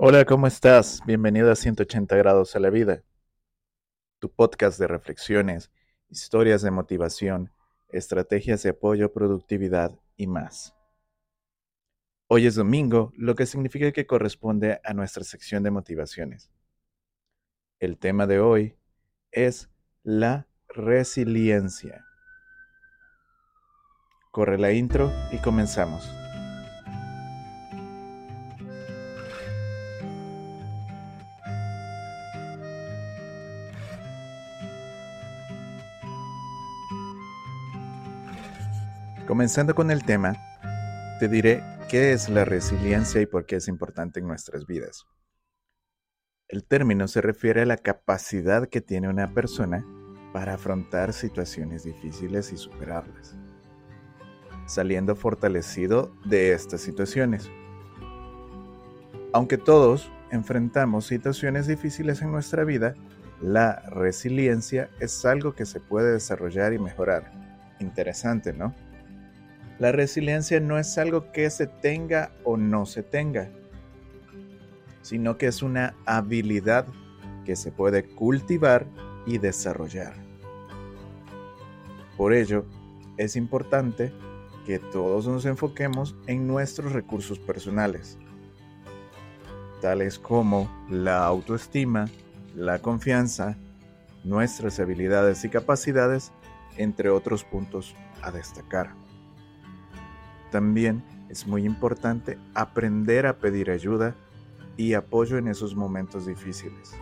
Hola, ¿cómo estás? Bienvenido a 180 grados a la vida, tu podcast de reflexiones, historias de motivación, estrategias de apoyo, productividad y más. Hoy es domingo, lo que significa que corresponde a nuestra sección de motivaciones. El tema de hoy es la resiliencia. Corre la intro y comenzamos. Comenzando con el tema, te diré qué es la resiliencia y por qué es importante en nuestras vidas. El término se refiere a la capacidad que tiene una persona para afrontar situaciones difíciles y superarlas, saliendo fortalecido de estas situaciones. Aunque todos enfrentamos situaciones difíciles en nuestra vida, la resiliencia es algo que se puede desarrollar y mejorar. Interesante, ¿no? La resiliencia no es algo que se tenga o no se tenga, sino que es una habilidad que se puede cultivar y desarrollar. Por ello, es importante que todos nos enfoquemos en nuestros recursos personales, tales como la autoestima, la confianza, nuestras habilidades y capacidades, entre otros puntos a destacar. También es muy importante aprender a pedir ayuda y apoyo en esos momentos difíciles.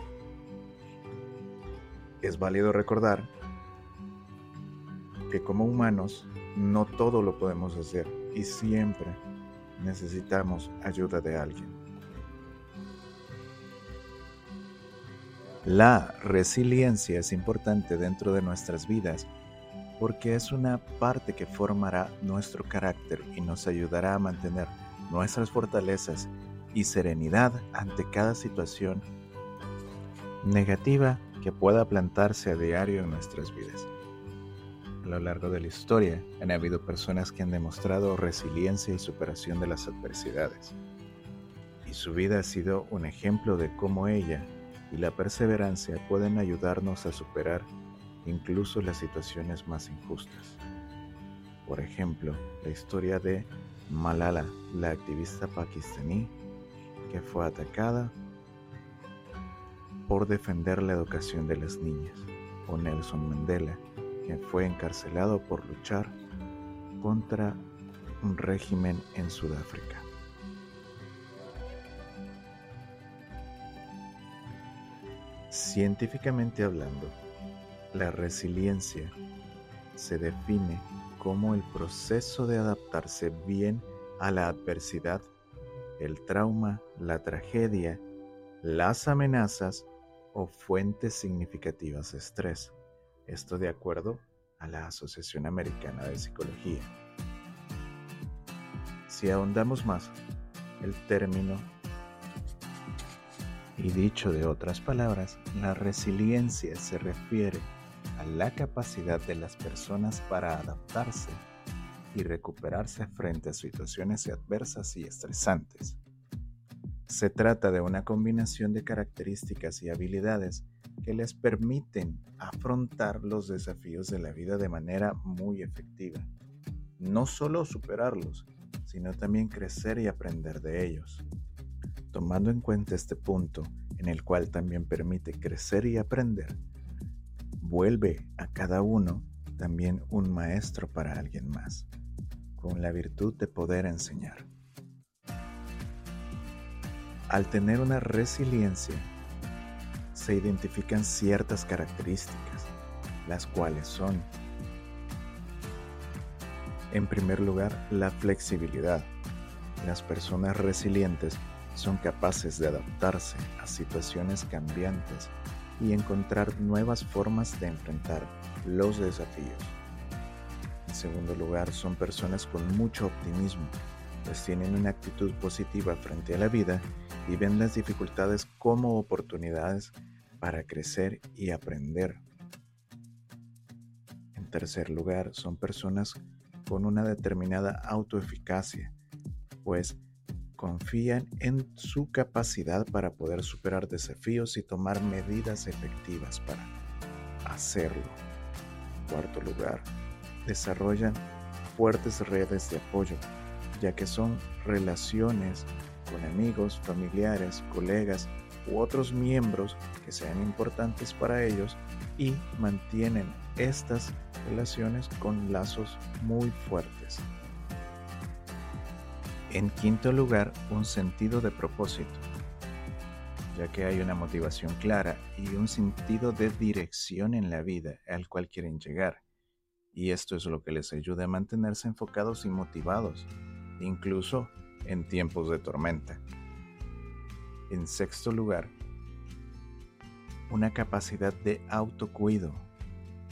Es válido recordar que como humanos no todo lo podemos hacer y siempre necesitamos ayuda de alguien. La resiliencia es importante dentro de nuestras vidas porque es una parte que formará nuestro carácter y nos ayudará a mantener nuestras fortalezas y serenidad ante cada situación negativa que pueda plantarse a diario en nuestras vidas. A lo largo de la historia han habido personas que han demostrado resiliencia y superación de las adversidades. Y su vida ha sido un ejemplo de cómo ella y la perseverancia pueden ayudarnos a superar incluso las situaciones más injustas. Por ejemplo, la historia de Malala, la activista pakistaní que fue atacada por defender la educación de las niñas, o Nelson Mandela, quien fue encarcelado por luchar contra un régimen en Sudáfrica. Científicamente hablando, la resiliencia se define como el proceso de adaptarse bien a la adversidad, el trauma, la tragedia, las amenazas o fuentes significativas de estrés. Esto de acuerdo a la Asociación Americana de Psicología. Si ahondamos más, el término y dicho de otras palabras, la resiliencia se refiere la capacidad de las personas para adaptarse y recuperarse frente a situaciones adversas y estresantes. Se trata de una combinación de características y habilidades que les permiten afrontar los desafíos de la vida de manera muy efectiva. No solo superarlos, sino también crecer y aprender de ellos. Tomando en cuenta este punto, en el cual también permite crecer y aprender, vuelve a cada uno también un maestro para alguien más, con la virtud de poder enseñar. Al tener una resiliencia, se identifican ciertas características, las cuales son, en primer lugar, la flexibilidad. Las personas resilientes son capaces de adaptarse a situaciones cambiantes y encontrar nuevas formas de enfrentar los desafíos. En segundo lugar, son personas con mucho optimismo, pues tienen una actitud positiva frente a la vida y ven las dificultades como oportunidades para crecer y aprender. En tercer lugar, son personas con una determinada autoeficacia, pues confían en su capacidad para poder superar desafíos y tomar medidas efectivas para hacerlo. cuarto lugar, desarrollan fuertes redes de apoyo, ya que son relaciones con amigos, familiares, colegas u otros miembros que sean importantes para ellos y mantienen estas relaciones con lazos muy fuertes. En quinto lugar, un sentido de propósito, ya que hay una motivación clara y un sentido de dirección en la vida al cual quieren llegar. Y esto es lo que les ayuda a mantenerse enfocados y motivados, incluso en tiempos de tormenta. En sexto lugar, una capacidad de autocuido,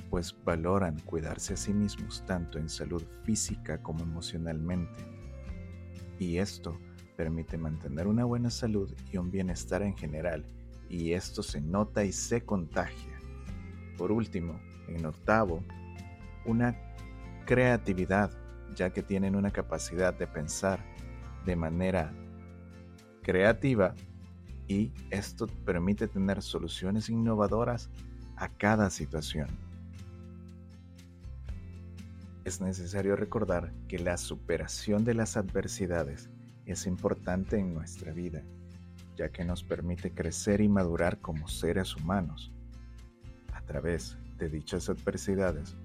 pues valoran cuidarse a sí mismos tanto en salud física como emocionalmente. Y esto permite mantener una buena salud y un bienestar en general, y esto se nota y se contagia. Por último, en octavo, una creatividad, ya que tienen una capacidad de pensar de manera creativa y esto permite tener soluciones innovadoras a cada situación. Es necesario recordar que la superación de las adversidades es importante en nuestra vida, ya que nos permite crecer y madurar como seres humanos. A través de dichas adversidades,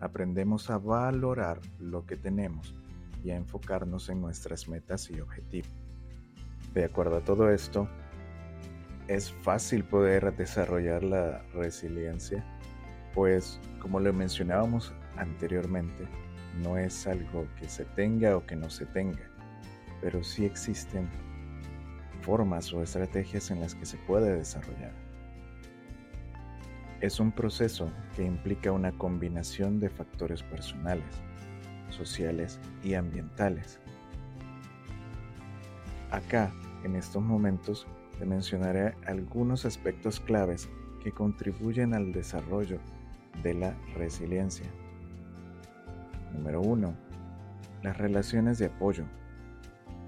aprendemos a valorar lo que tenemos y a enfocarnos en nuestras metas y objetivos. De acuerdo a todo esto, es fácil poder desarrollar la resiliencia, pues como lo mencionábamos anteriormente, no es algo que se tenga o que no se tenga, pero sí existen formas o estrategias en las que se puede desarrollar. Es un proceso que implica una combinación de factores personales, sociales y ambientales. Acá, en estos momentos, te mencionaré algunos aspectos claves que contribuyen al desarrollo de la resiliencia. Número 1. Las relaciones de apoyo.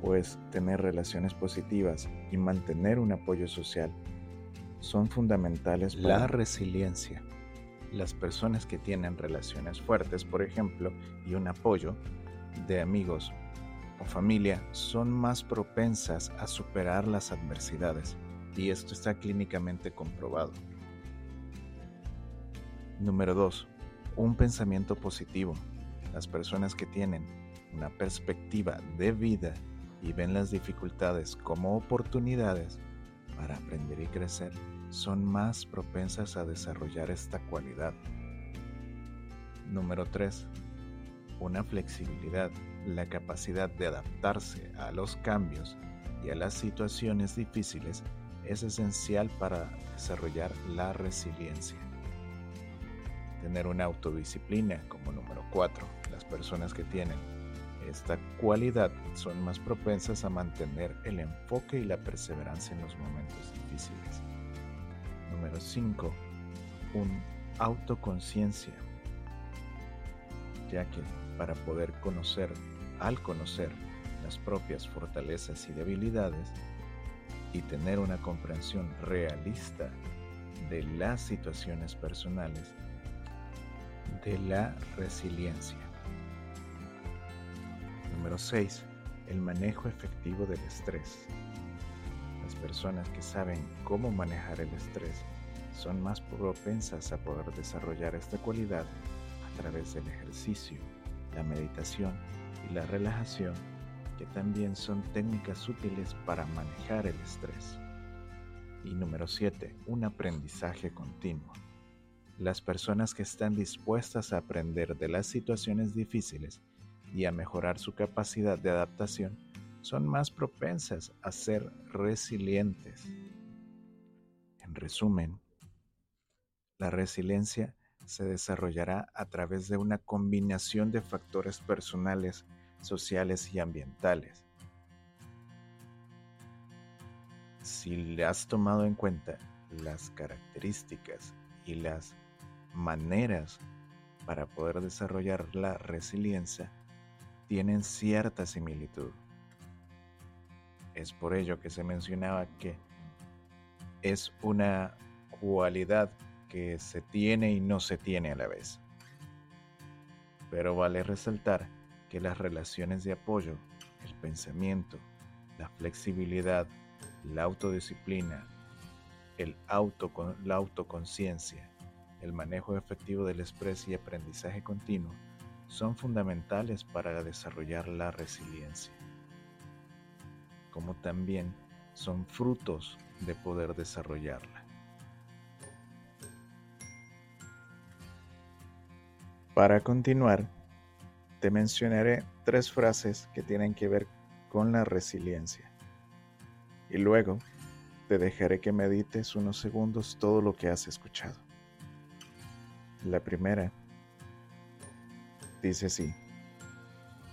Pues tener relaciones positivas y mantener un apoyo social son fundamentales para la resiliencia. Las personas que tienen relaciones fuertes, por ejemplo, y un apoyo de amigos o familia son más propensas a superar las adversidades y esto está clínicamente comprobado. Número 2. Un pensamiento positivo. Las personas que tienen una perspectiva de vida y ven las dificultades como oportunidades para aprender y crecer son más propensas a desarrollar esta cualidad. Número 3. Una flexibilidad, la capacidad de adaptarse a los cambios y a las situaciones difíciles es esencial para desarrollar la resiliencia. Tener una autodisciplina como número 4. Las personas que tienen esta cualidad son más propensas a mantener el enfoque y la perseverancia en los momentos difíciles. Número 5. Un autoconciencia. Ya que para poder conocer, al conocer las propias fortalezas y debilidades y tener una comprensión realista de las situaciones personales, de la resiliencia. Número 6. El manejo efectivo del estrés. Las personas que saben cómo manejar el estrés son más propensas a poder desarrollar esta cualidad a través del ejercicio, la meditación y la relajación, que también son técnicas útiles para manejar el estrés. Y número 7. Un aprendizaje continuo. Las personas que están dispuestas a aprender de las situaciones difíciles y a mejorar su capacidad de adaptación son más propensas a ser resilientes. En resumen, la resiliencia se desarrollará a través de una combinación de factores personales, sociales y ambientales. Si le has tomado en cuenta las características y las maneras para poder desarrollar la resiliencia, tienen cierta similitud. Es por ello que se mencionaba que es una cualidad que se tiene y no se tiene a la vez. Pero vale resaltar que las relaciones de apoyo, el pensamiento, la flexibilidad, la autodisciplina, el la autoconciencia, el manejo efectivo del estrés y aprendizaje continuo son fundamentales para desarrollar la resiliencia, como también son frutos de poder desarrollarla. Para continuar, te mencionaré tres frases que tienen que ver con la resiliencia. Y luego te dejaré que medites unos segundos todo lo que has escuchado. La primera dice así,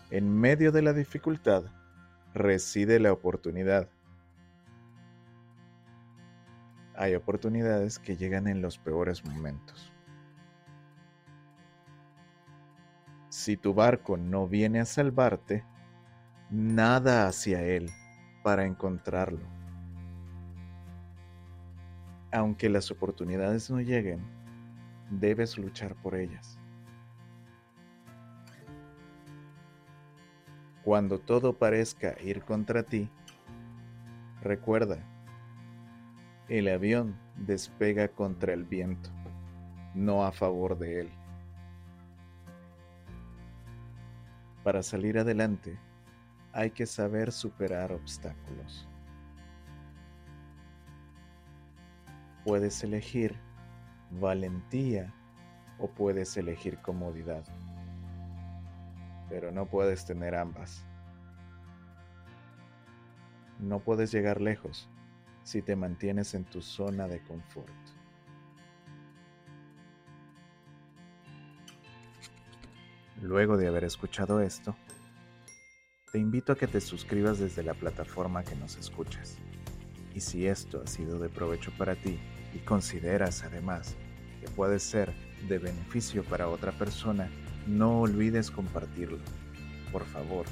en medio de la dificultad reside la oportunidad. Hay oportunidades que llegan en los peores momentos. Si tu barco no viene a salvarte, nada hacia él para encontrarlo. Aunque las oportunidades no lleguen, debes luchar por ellas. Cuando todo parezca ir contra ti, recuerda, el avión despega contra el viento, no a favor de él. Para salir adelante, hay que saber superar obstáculos. Puedes elegir valentía o puedes elegir comodidad pero no puedes tener ambas. No puedes llegar lejos si te mantienes en tu zona de confort. Luego de haber escuchado esto, te invito a que te suscribas desde la plataforma que nos escuchas. Y si esto ha sido de provecho para ti y consideras además que puede ser de beneficio para otra persona, no olvides compartirlo. Por favor,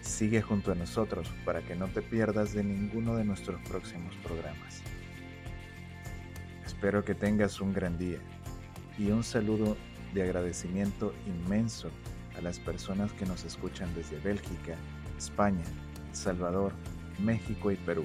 sigue junto a nosotros para que no te pierdas de ninguno de nuestros próximos programas. Espero que tengas un gran día y un saludo de agradecimiento inmenso a las personas que nos escuchan desde Bélgica, España, Salvador, México y Perú.